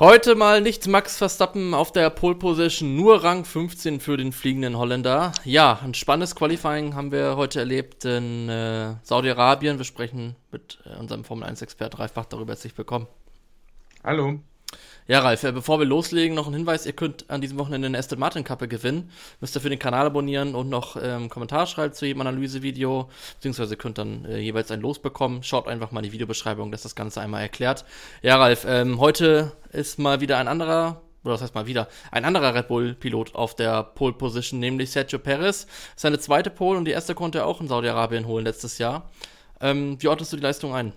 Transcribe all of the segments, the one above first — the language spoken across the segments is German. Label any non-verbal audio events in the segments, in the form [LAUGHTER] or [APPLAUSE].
Heute mal nicht Max Verstappen auf der Pole Position, nur Rang 15 für den fliegenden Holländer. Ja, ein spannendes Qualifying haben wir heute erlebt in äh, Saudi-Arabien. Wir sprechen mit äh, unserem Formel 1-Expert Ralf Bach darüber. Herzlich willkommen. Hallo. Ja, Ralf, äh, bevor wir loslegen, noch ein Hinweis, ihr könnt an diesem Wochenende eine Aston Martin Kappe gewinnen. Müsst ihr für den Kanal abonnieren und noch ähm, Kommentar schreiben zu jedem Analysevideo, beziehungsweise könnt dann äh, jeweils ein Los bekommen. Schaut einfach mal in die Videobeschreibung, dass das Ganze einmal erklärt. Ja, Ralf, ähm, heute ist mal wieder ein anderer oder das heißt mal wieder, ein anderer Red Bull-Pilot auf der Pole Position, nämlich Sergio Perez. Seine zweite Pole und die erste konnte er auch in Saudi-Arabien holen letztes Jahr. Ähm, wie ordnest du die Leistung ein?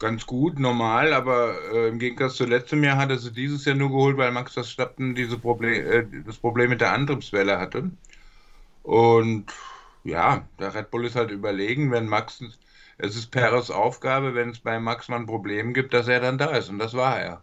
Ganz gut, normal, aber äh, im Gegensatz zu letztem Jahr hat er sie dieses Jahr nur geholt, weil Max Verstappen diese Problem, äh, das Problem mit der Antriebswelle hatte. Und ja, der Red Bull ist halt überlegen, wenn Max, es ist Perez Aufgabe, wenn es bei Max mal ein Problem gibt, dass er dann da ist. Und das war er.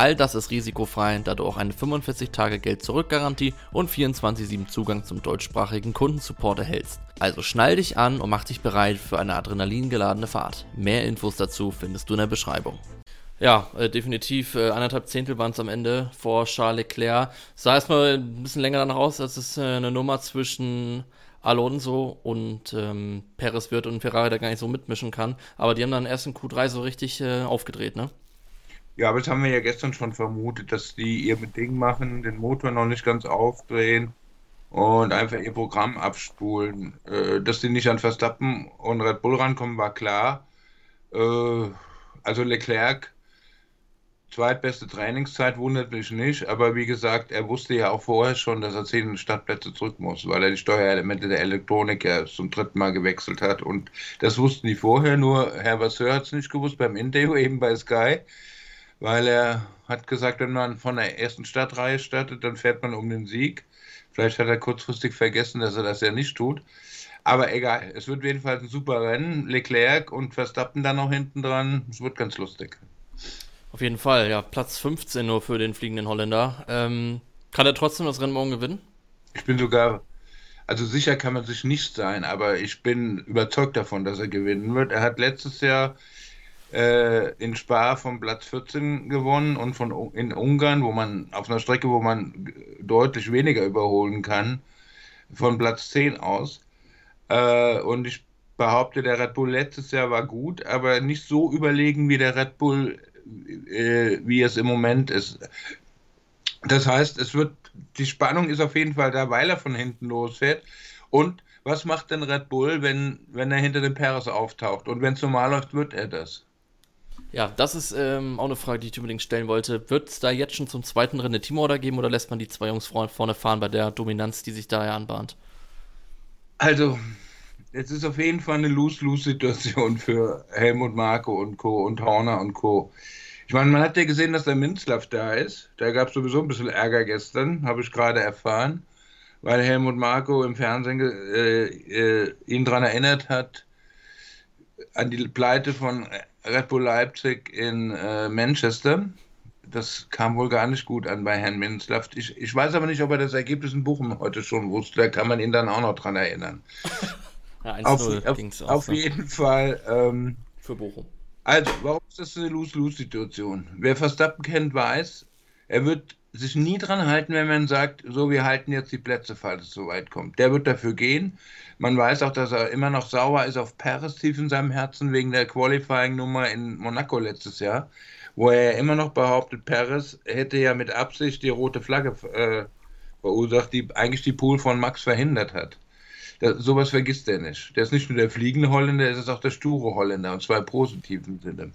All das ist risikofrei, da du auch eine 45-Tage-Geld-Zurück-Garantie und 24-7 Zugang zum deutschsprachigen Kundensupport erhältst. Also schnall dich an und mach dich bereit für eine adrenalingeladene Fahrt. Mehr Infos dazu findest du in der Beschreibung. Ja, äh, definitiv. Äh, anderthalb Zehntel waren es am Ende vor Charles Leclerc. Sah erstmal ein bisschen länger danach aus, als es äh, eine Nummer zwischen Alonso und ähm, Perez wird und Ferrari da gar nicht so mitmischen kann. Aber die haben dann erst in Q3 so richtig äh, aufgedreht, ne? Ja, aber das haben wir ja gestern schon vermutet, dass die ihr Ding machen, den Motor noch nicht ganz aufdrehen und einfach ihr Programm abspulen. Äh, dass die nicht an Verstappen und Red Bull rankommen, war klar. Äh, also Leclerc, zweitbeste Trainingszeit wundert mich nicht, aber wie gesagt, er wusste ja auch vorher schon, dass er zehn Startplätze zurück muss, weil er die Steuerelemente der Elektronik ja zum dritten Mal gewechselt hat. Und das wussten die vorher, nur Herr Vasseur hat es nicht gewusst beim Interview eben bei Sky weil er hat gesagt, wenn man von der ersten Stadtreihe startet, dann fährt man um den Sieg. Vielleicht hat er kurzfristig vergessen, dass er das ja nicht tut. Aber egal, es wird jedenfalls ein super Rennen. Leclerc und Verstappen dann noch hinten dran. Es wird ganz lustig. Auf jeden Fall, ja. Platz 15 nur für den fliegenden Holländer. Ähm, kann er trotzdem das Rennen morgen gewinnen? Ich bin sogar, also sicher kann man sich nicht sein, aber ich bin überzeugt davon, dass er gewinnen wird. Er hat letztes Jahr äh, in Spa vom Platz 14 gewonnen und von in Ungarn, wo man auf einer Strecke, wo man deutlich weniger überholen kann, von Platz 10 aus. Äh, und ich behaupte, der Red Bull letztes Jahr war gut, aber nicht so überlegen wie der Red Bull, äh, wie es im Moment ist. Das heißt, es wird, die Spannung ist auf jeden Fall da, weil er von hinten losfährt. Und was macht denn Red Bull, wenn, wenn er hinter dem Perez auftaucht? Und wenn es normal läuft, wird er das. Ja, das ist ähm, auch eine Frage, die ich unbedingt stellen wollte. Wird es da jetzt schon zum zweiten Rennen eine Teamorder geben oder lässt man die zwei Jungs vorne fahren bei der Dominanz, die sich da ja anbahnt? Also, es ist auf jeden Fall eine Lose-Lose-Situation für Helmut Marko und Co. und Horner und Co. Ich meine, man hat ja gesehen, dass der Minzlaff da ist. Da gab es sowieso ein bisschen Ärger gestern, habe ich gerade erfahren, weil Helmut Marko im Fernsehen äh, äh, ihn daran erinnert hat, an die Pleite von Red Bull Leipzig in äh, Manchester. Das kam wohl gar nicht gut an bei Herrn Minzlaff. Ich, ich weiß aber nicht, ob er das Ergebnis in Bochum heute schon wusste. Da kann man ihn dann auch noch dran erinnern. [LAUGHS] ja, auf, auf, auf jeden Fall. Ähm, Für Bochum. Also, warum ist das eine Lose-Lose-Situation? Wer Verstappen kennt, weiß, er wird sich nie dran halten, wenn man sagt, so, wir halten jetzt die Plätze, falls es so weit kommt. Der wird dafür gehen. Man weiß auch, dass er immer noch sauer ist auf Paris tief in seinem Herzen wegen der Qualifying-Nummer in Monaco letztes Jahr, wo er immer noch behauptet, Paris hätte ja mit Absicht die rote Flagge äh, verursacht, die eigentlich die Pool von Max verhindert hat. Das, sowas vergisst er nicht. Der ist nicht nur der fliegende Holländer, er ist auch der sture Holländer und zwar im positiven Sinne.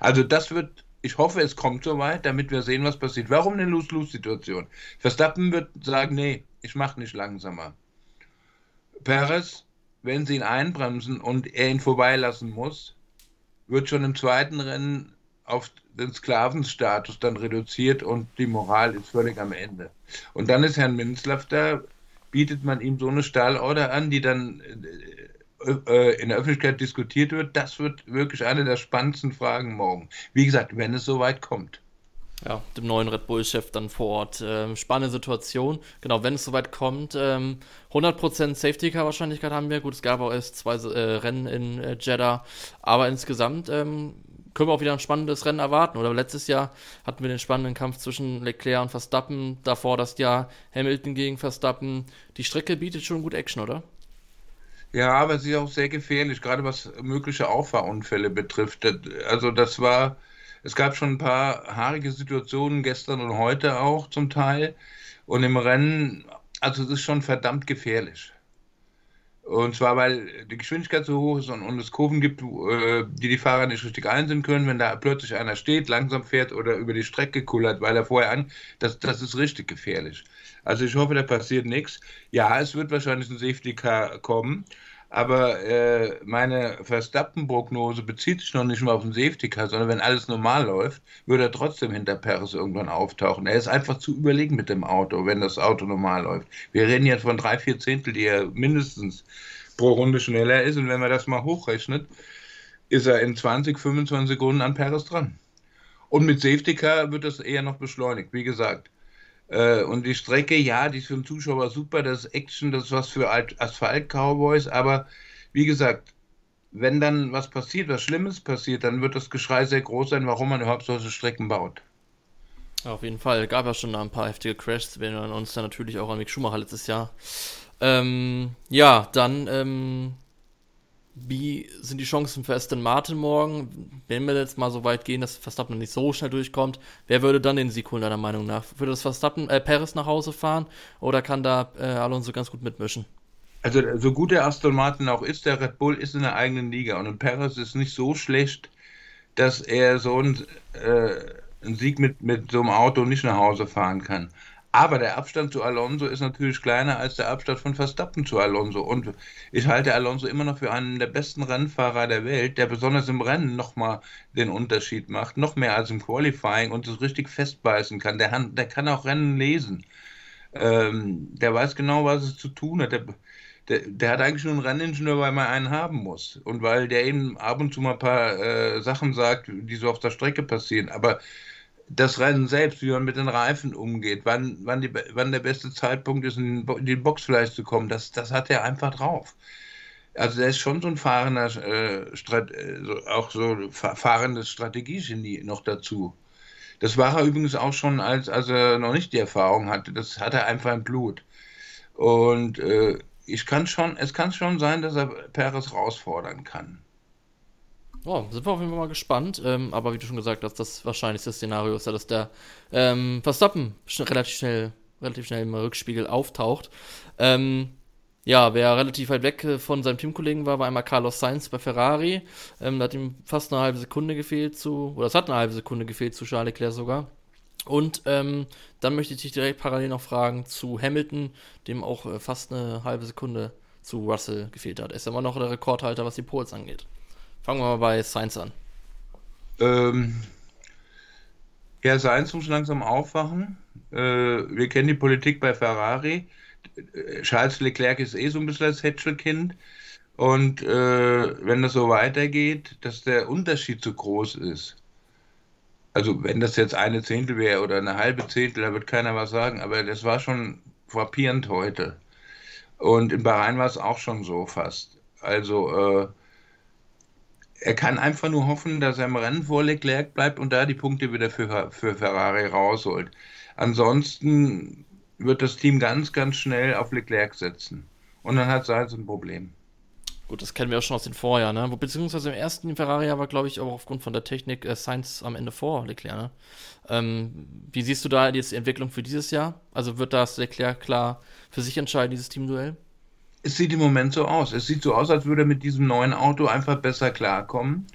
Also das wird Ich hoffe, es kommt soweit, damit wir sehen, was passiert. Warum eine Lose-Lose-Situation? Verstappen wird sagen, nee, ich mache nicht langsamer. Perez, wenn sie ihn einbremsen und er ihn vorbeilassen muss, wird schon im zweiten Rennen auf den Sklavenstatus dann reduziert und die Moral ist völlig am Ende. Und dann ist Herrn Minzlaff da, bietet man ihm so eine Stahlorder an, die dann äh, äh, in der Öffentlichkeit diskutiert wird. Das wird wirklich eine der spannendsten Fragen morgen. Wie gesagt, wenn es soweit kommt. Ja, dem neuen Red Bull-Chef dann vor Ort. Ähm, spannende Situation. Genau, wenn es soweit kommt, ähm, 100% Safety-Car-Wahrscheinlichkeit haben wir. Gut, es gab auch erst zwei äh, Rennen in äh, Jeddah. Aber insgesamt ähm, können wir auch wieder ein spannendes Rennen erwarten. Oder letztes Jahr hatten wir den spannenden Kampf zwischen Leclerc und Verstappen. Davor das Jahr Hamilton gegen Verstappen. Die Strecke bietet schon gut Action, oder? Ja, aber sie ist auch sehr gefährlich, gerade was mögliche Auffahrunfälle betrifft. Also das war, es gab schon ein paar haarige Situationen gestern und heute auch zum Teil. Und im Rennen, also es ist schon verdammt gefährlich. Und zwar, weil die Geschwindigkeit so hoch ist und, und es Kurven gibt, äh, die die Fahrer nicht richtig einsehen können. Wenn da plötzlich einer steht, langsam fährt oder über die Strecke kullert, weil er vorher an, das, das ist richtig gefährlich. Also ich hoffe, da passiert nichts. Ja, es wird wahrscheinlich ein Safety Car kommen. Aber äh, meine Verstappen-Prognose bezieht sich noch nicht mal auf den Safety Car, sondern wenn alles normal läuft, würde er trotzdem hinter Perez irgendwann auftauchen. Er ist einfach zu überlegen mit dem Auto, wenn das Auto normal läuft. Wir reden jetzt von drei, vier Zehntel, die er mindestens pro Runde schneller ist. Und wenn man das mal hochrechnet, ist er in 20, 25 Sekunden an Perez dran. Und mit Safety Car wird das eher noch beschleunigt. Wie gesagt, äh, und die Strecke, ja, die ist für den Zuschauer super, das ist Action, das ist was für Asphalt-Cowboys, aber wie gesagt, wenn dann was passiert, was Schlimmes passiert, dann wird das Geschrei sehr groß sein, warum man überhaupt solche Strecken baut. Auf jeden Fall. Gab ja schon ein paar heftige Crashs. Wir erinnern uns dann natürlich auch an Mick Schumacher letztes Jahr. Ähm, ja, dann ähm, wie sind die Chancen für Aston Martin morgen? Wenn wir jetzt mal so weit gehen, dass Verstappen nicht so schnell durchkommt, wer würde dann den Sieg holen, deiner Meinung nach? Würde das Verstappen, äh, Paris nach Hause fahren oder kann da äh, Alonso ganz gut mitmischen? Also, so gut der Aston Martin auch ist, der Red Bull ist in der eigenen Liga und Paris ist nicht so schlecht, dass er so einen, äh, einen Sieg mit, mit so einem Auto nicht nach Hause fahren kann. Aber der Abstand zu Alonso ist natürlich kleiner als der Abstand von Verstappen zu Alonso. Und ich halte Alonso immer noch für einen der besten Rennfahrer der Welt, der besonders im Rennen nochmal den Unterschied macht, noch mehr als im Qualifying und es richtig festbeißen kann. Der, der kann auch Rennen lesen. Ähm, der weiß genau, was es zu tun hat. Der, der, der, hat eigentlich nur einen Renningenieur, weil man einen haben muss. Und weil der eben ab und zu mal ein paar äh, Sachen sagt, die so auf der Strecke passieren. Aber das Rennen selbst, wie man mit den Reifen umgeht, wann, wann, die, wann der beste Zeitpunkt ist, in die Box vielleicht zu kommen, das, das hat er einfach drauf. Also der ist schon so ein fahrender, äh, Strat, äh, auch so fahrendes Strategiegenie noch dazu. Das war er übrigens auch schon, als, als er noch nicht die Erfahrung hatte. Das hat er einfach im Blut. Und äh, ich kann schon, es kann schon sein, dass er Perez herausfordern kann. Oh, sind wir auf jeden Fall mal gespannt. Ähm, aber wie du schon gesagt hast, das wahrscheinlichste Szenario ist ja, dass der ähm, Verstappen sch relativ schnell, relativ schnell im Rückspiegel auftaucht. Ähm, ja, wer relativ weit weg äh, von seinem Teamkollegen war, war einmal Carlos Sainz bei Ferrari. Ähm, da hat ihm fast eine halbe Sekunde gefehlt zu, oder es hat eine halbe Sekunde gefehlt zu Charles Leclerc sogar. Und ähm, dann möchte ich dich direkt parallel noch fragen zu Hamilton, dem auch äh, fast eine halbe Sekunde zu Russell gefehlt hat. Er ist immer noch der Rekordhalter, was die Poles angeht. Fangen wir mal bei Sainz an. Ähm, ja, Sainz muss langsam aufwachen. Äh, wir kennen die Politik bei Ferrari. Charles Leclerc ist eh so ein bisschen das Hätschelkind. Und äh, wenn das so weitergeht, dass der Unterschied zu groß ist. Also wenn das jetzt eine Zehntel wäre oder eine halbe Zehntel, da wird keiner was sagen. Aber das war schon frappierend heute. Und in Bahrain war es auch schon so fast. Also äh, er kann einfach nur hoffen, dass er im Rennen vor Leclerc bleibt und da die Punkte wieder für, für Ferrari rausholt. Ansonsten wird das Team ganz, ganz schnell auf Leclerc setzen. Und dann hat Sainz ein Problem. Gut, das kennen wir auch schon aus den Vorjahren, ne? Beziehungsweise im ersten Ferrari war, glaube ich, auch aufgrund von der Technik äh, Sainz am Ende vor Leclerc, ne? ähm, wie siehst du da jetzt die Entwicklung für dieses Jahr? Also wird das Leclerc klar für sich entscheiden, dieses Teamduell? Es sieht im Moment so aus. Es sieht so aus, als würde er mit diesem neuen Auto einfach besser klarkommen.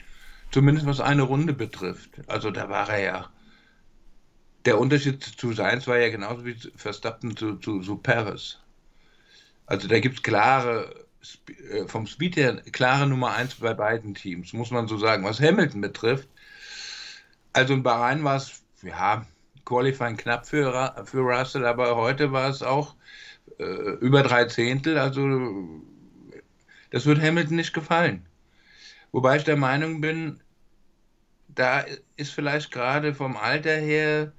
Zumindest was eine Runde betrifft. Also da war er ja. Der Unterschied zu Sainz war ja genauso wie Verstappen zu, zu, zu Paris. Also da gibt es klare, äh, vom Speed her, klare Nummer 1 bei beiden Teams, muss man so sagen. Was Hamilton betrifft, also in Bahrain war es, ja, Qualifying knapp für, für Russell, aber heute war es auch äh, über drei Zehntel, also das wird Hamilton nicht gefallen. Wobei ich der Meinung bin, da ist vielleicht gerade vom Alter her,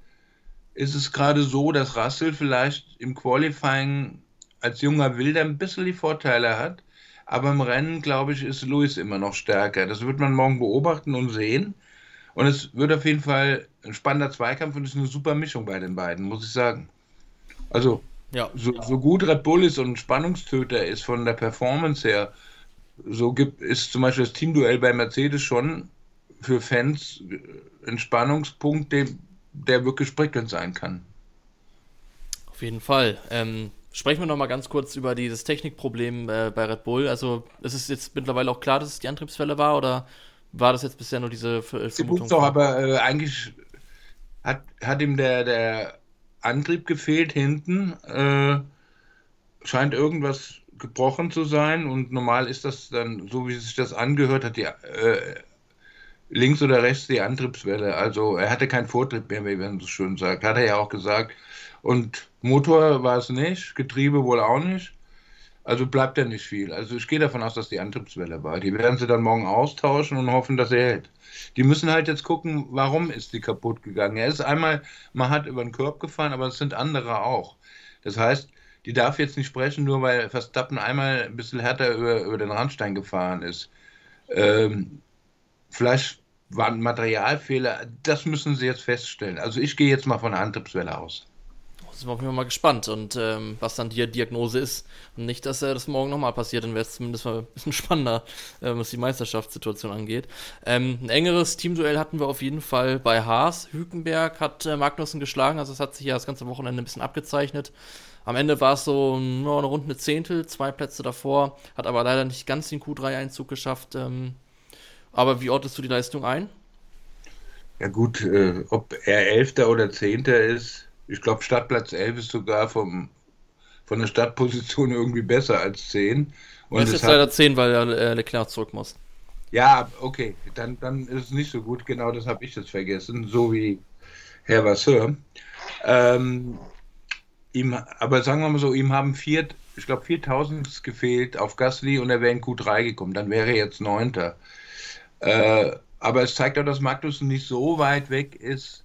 ist es gerade so, dass Russell vielleicht im Qualifying als junger Wilder ein bisschen die Vorteile hat. Aber im Rennen, glaube ich, ist Lewis immer noch stärker. Das wird man morgen beobachten und sehen. Und es wird auf jeden Fall ein spannender Zweikampf und es ist eine super Mischung bei den beiden, muss ich sagen. Also, ja. so, so gut Red Bull ist und Spannungstöter ist von der Performance her, so gibt, ist zum Beispiel das Teamduell bei Mercedes schon für Fans ein Spannungspunkt, der, der wirklich prickelnd sein kann. Auf jeden Fall. Ähm, sprechen wir noch mal ganz kurz über dieses Technikproblem äh, bei Red Bull. Also ist es jetzt mittlerweile auch klar, dass es die Antriebswelle war oder war das jetzt bisher nur diese Ver Vermutung? Doch, aber äh, eigentlich hat, hat ihm der, der Antrieb gefehlt hinten. Äh, scheint irgendwas gebrochen zu sein und normal ist das dann, so wie sich das angehört hat, die äh, links oder rechts die Antriebswelle. Also er hatte keinen Vortrieb mehr, wie man so schön sagt. Hat er ja auch gesagt. Und Motor war es nicht, Getriebe wohl auch nicht. Also bleibt ja nicht viel. Also ich gehe davon aus, dass die Antriebswelle war. Die werden sie dann morgen austauschen und hoffen, dass er hält. Die müssen halt jetzt gucken, warum ist die kaputt gegangen. Er ist einmal, man hat über den Korb gefahren, aber es sind andere auch. Das heißt, die darf jetzt nicht sprechen, nur weil Verstappen einmal ein bisschen härter über, über den Randstein gefahren ist. Ähm, vielleicht waren Materialfehler, das müssen sie jetzt feststellen. Also ich gehe jetzt mal von der Antriebswelle aus. Sind wir auf jeden Fall mal gespannt und ähm, was dann die Diagnose ist. Und nicht, dass äh, das morgen nochmal passiert, dann wäre es zumindest mal [LAUGHS] ein bisschen spannender, äh, was die Meisterschaftssituation angeht. Ähm, ein engeres Teamduell hatten wir auf jeden Fall bei Haas. Hülkenberg hat äh, Magnussen geschlagen, also es hat sich ja das ganze Wochenende ein bisschen abgezeichnet. Am Ende war es so no, eine runde Zehntel, zwei Plätze davor, hat aber leider nicht ganz den Q3-Einzug geschafft. Ähm, aber wie ortest du die Leistung ein? Ja gut, äh, ob er Elfter oder Zehnter ist, ich glaube, Stadtplatz 11 ist sogar vom, von der Startposition irgendwie besser als 10. Und das ist hat... leider 10, weil äh, Leclerc zurück muss. Ja, okay, dann, dann ist es nicht so gut. Genau das habe ich jetzt vergessen, so wie Herr Vasseur. Ähm, ihm, aber sagen wir mal so, ihm haben vier, ich glaube 4000 gefehlt auf Gasly und er wäre in Q3 gekommen. Dann wäre er jetzt Neunter. Äh, aber es zeigt auch, dass Magnussen nicht so weit weg ist,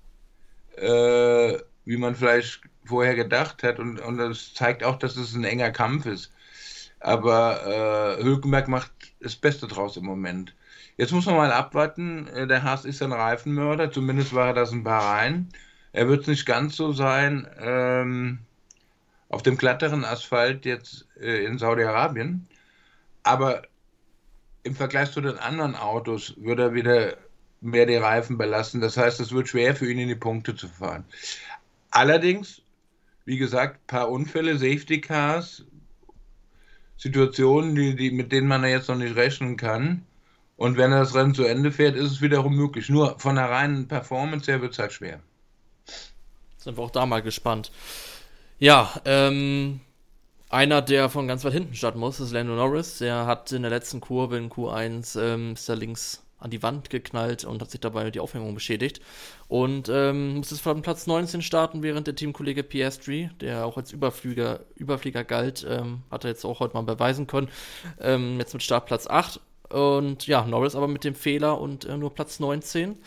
äh, wie man vielleicht vorher gedacht hat. Und, und das zeigt auch, dass es ein enger Kampf ist. Aber äh, Hülkenberg macht das Beste draus im Moment. Jetzt muss man mal abwarten. Äh, der Haas ist ein Reifenmörder, zumindest war er das ein Bahrain. Er wird es nicht ganz so sein ähm, auf dem glatteren Asphalt jetzt äh, in Saudi-Arabien. Aber im Vergleich zu den anderen Autos wird er wieder mehr die Reifen belasten. Das heißt, es wird schwer für ihn in die Punkte zu fahren. Allerdings, wie gesagt, paar Unfälle, Safety Cars, Situationen, die, die, mit denen man jetzt noch nicht rechnen kann. Und wenn er das Rennen zu Ende fährt, ist es wiederum möglich. Nur von der reinen Performance her wird es halt schwer. Sind wir auch da mal gespannt. Ja, ähm, einer, der von ganz weit hinten starten muss, ist Lando Norris. Der hat in der letzten Kurve in Q1 ähm, ist er links an die Wand geknallt und hat sich dabei die Aufhängung beschädigt. Und ähm, muss jetzt von Platz 19 starten, während der Teamkollege Piastri, der auch als Überflieger, Überflieger galt, ähm, hat er jetzt auch heute mal beweisen können, ähm, jetzt mit Startplatz 8. Und ja, Norris aber mit dem Fehler und äh, nur Platz 19.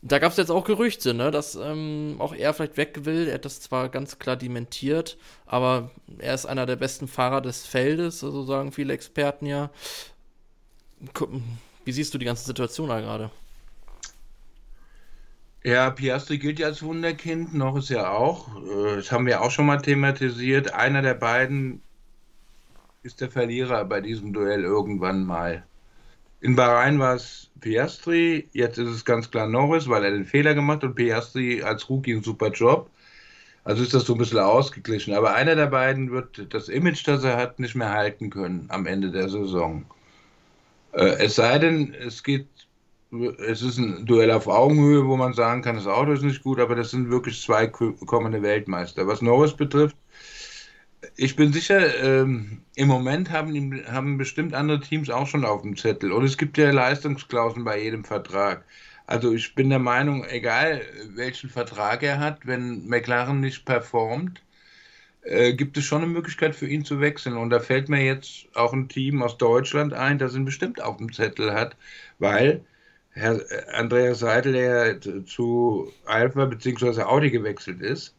Da gab es jetzt auch Gerüchte, ne, dass ähm, auch er vielleicht weg will. Er hat das zwar ganz klar dementiert, aber er ist einer der besten Fahrer des Feldes, so sagen viele Experten ja. Wie siehst du die ganze Situation da gerade? Ja, Piastri gilt ja als Wunderkind, noch ist ja auch. Äh, das haben wir auch schon mal thematisiert. Einer der beiden ist der Verlierer bei diesem Duell irgendwann mal. In Bahrain war es Piastri, jetzt ist es ganz klar Norris, weil er den Fehler gemacht hat und Piastri als Rookie einen super Job. Also ist das so ein bisschen ausgeglichen. Aber einer der beiden wird das Image, das er hat, nicht mehr halten können am Ende der Saison. Äh, es sei denn, es geht es ist ein Duell auf Augenhöhe, wo man sagen kann, das Auto ist nicht gut, aber das sind wirklich zwei kommende Weltmeister. Was Norris betrifft, ich bin sicher, ähm, im Moment haben, haben bestimmt andere Teams auch schon auf dem Zettel. Und es gibt ja Leistungsklauseln bei jedem Vertrag. Also ich bin der Meinung, egal welchen Vertrag er hat, wenn McLaren nicht performt, äh, gibt es schon eine Möglichkeit für ihn zu wechseln. Und da fällt mir jetzt auch ein Team aus Deutschland ein, das ihn bestimmt auf dem Zettel hat, weil Herr Andreas Seidel, der zu Alpha bzw. Audi gewechselt ist,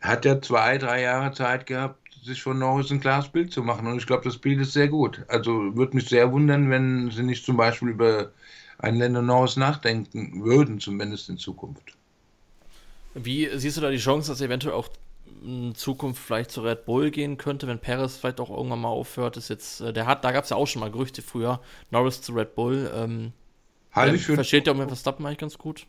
hat ja zwei, drei Jahre Zeit gehabt, sich von Norris ein klares Bild zu machen. Und ich glaube, das Bild ist sehr gut. Also würde mich sehr wundern, wenn sie nicht zum Beispiel über einen Länder Norris nachdenken würden, zumindest in Zukunft. Wie siehst du da die Chance, dass eventuell auch in Zukunft vielleicht zu Red Bull gehen könnte, wenn Perez vielleicht auch irgendwann mal aufhört? Ist jetzt, äh, der hat, da gab es ja auch schon mal Gerüchte früher, Norris zu Red Bull. Ähm, halte ich für versteht ja auch mit Verstappen eigentlich ganz gut.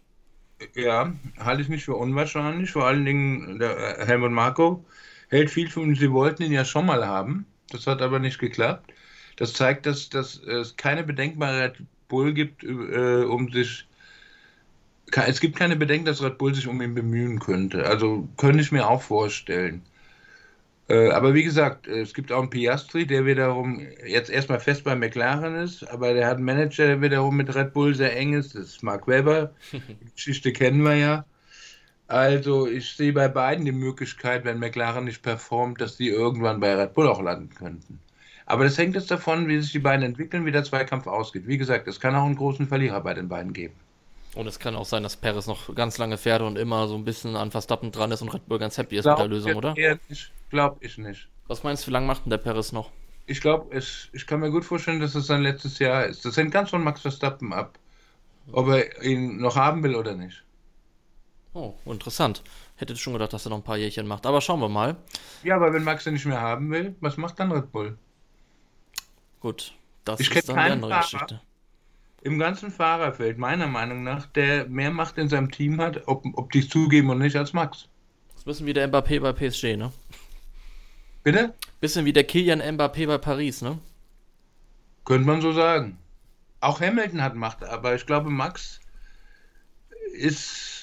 Ja, halte ich nicht für unwahrscheinlich. Vor allen Dingen der äh, Helmut Marko hält viel von, sie wollten ihn ja schon mal haben. Das hat aber nicht geklappt. Das zeigt, dass, dass es keine Bedenken bei Red Bull gibt, äh, um sich. Es gibt keine Bedenken, dass Red Bull sich um ihn bemühen könnte. Also könnte ich mir auch vorstellen. Äh, aber wie gesagt, es gibt auch einen Piastri, der wiederum jetzt erstmal fest bei McLaren ist, aber der hat einen Manager, der wiederum mit Red Bull sehr eng ist. Das ist Mark Webber. [LAUGHS] Die Geschichte kennen wir ja. Also ich sehe bei beiden die Möglichkeit, wenn McLaren nicht performt, dass die irgendwann bei Red Bull auch landen könnten. Aber das hängt jetzt davon, wie sich die beiden entwickeln, wie der Zweikampf ausgeht. Wie gesagt, es kann auch einen großen Verlierer bei den beiden geben. Und es kann auch sein, dass Perez noch ganz lange fährt und immer so ein bisschen an Verstappen dran ist und Red Bull ganz happy ist glaub, mit der Lösung, oder? Ich glaube ich nicht. Was meinst du, wie lange macht denn der Perez noch? Ich glaube, ich kann mir gut vorstellen, dass es sein letztes Jahr ist. Das hängt ganz von Max Verstappen ab, ob er ihn noch haben will oder nicht. Oh, interessant. Hätte schon gedacht, dass er noch ein paar Jährchen macht. Aber schauen wir mal. Ja, aber wenn Max ihn nicht mehr haben will, was macht dann Red Bull? Gut, das ich ist dann eine andere Fahrer Geschichte. Im ganzen Fahrerfeld, meiner Meinung nach, der mehr Macht in seinem Team hat, ob, ob die es zugeben oder nicht, als Max. Das ist ein bisschen wie der Mbappé bei PSG, ne? Bitte? Bisschen wie der Kilian Mbappé bei Paris, ne? Könnte man so sagen. Auch Hamilton hat Macht, aber ich glaube, Max ist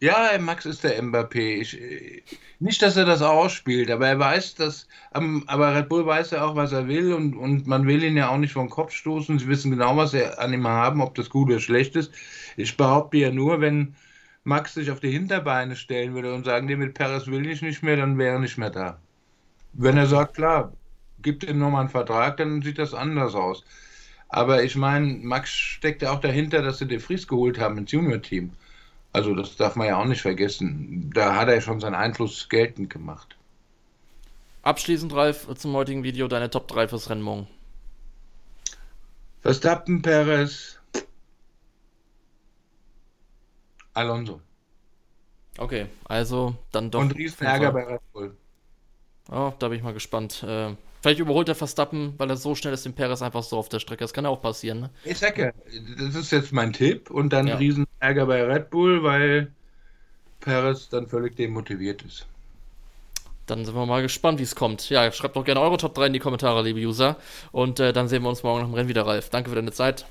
ja, Max ist der Mbappé. Ich, nicht, dass er das ausspielt, aber er weiß, dass. Aber Red Bull weiß ja auch, was er will und, und man will ihn ja auch nicht vom Kopf stoßen. Sie wissen genau, was sie an ihm haben, ob das gut oder schlecht ist. Ich behaupte ja nur, wenn Max sich auf die Hinterbeine stellen würde und sagen, nee, mit Perez will ich nicht mehr, dann wäre er nicht mehr da. Wenn er sagt, klar, gibt ihm nochmal einen Vertrag, dann sieht das anders aus. Aber ich meine, Max steckt ja auch dahinter, dass sie den Fries geholt haben ins Junior-Team. Also das darf man ja auch nicht vergessen. Da hat er schon seinen Einfluss geltend gemacht. Abschließend, Ralf, zum heutigen Video deine Top 3 fürs Rennen morgen. Verstappen, Perez, Alonso. Okay, also dann doch. Und Riesenärger bei Red Bull. Oh, da bin ich mal gespannt. Äh, Vielleicht überholt der Verstappen, weil er so schnell ist, den Perez einfach so auf der Strecke. Das kann ja auch passieren. Ne? Ich sage das ist jetzt mein Tipp und dann ja. Riesenärger bei Red Bull, weil Perez dann völlig demotiviert ist. Dann sind wir mal gespannt, wie es kommt. Ja, schreibt doch gerne eure Top 3 in die Kommentare, liebe User. Und äh, dann sehen wir uns morgen nach dem Rennen wieder, Ralf. Danke für deine Zeit.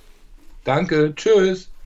Danke, tschüss.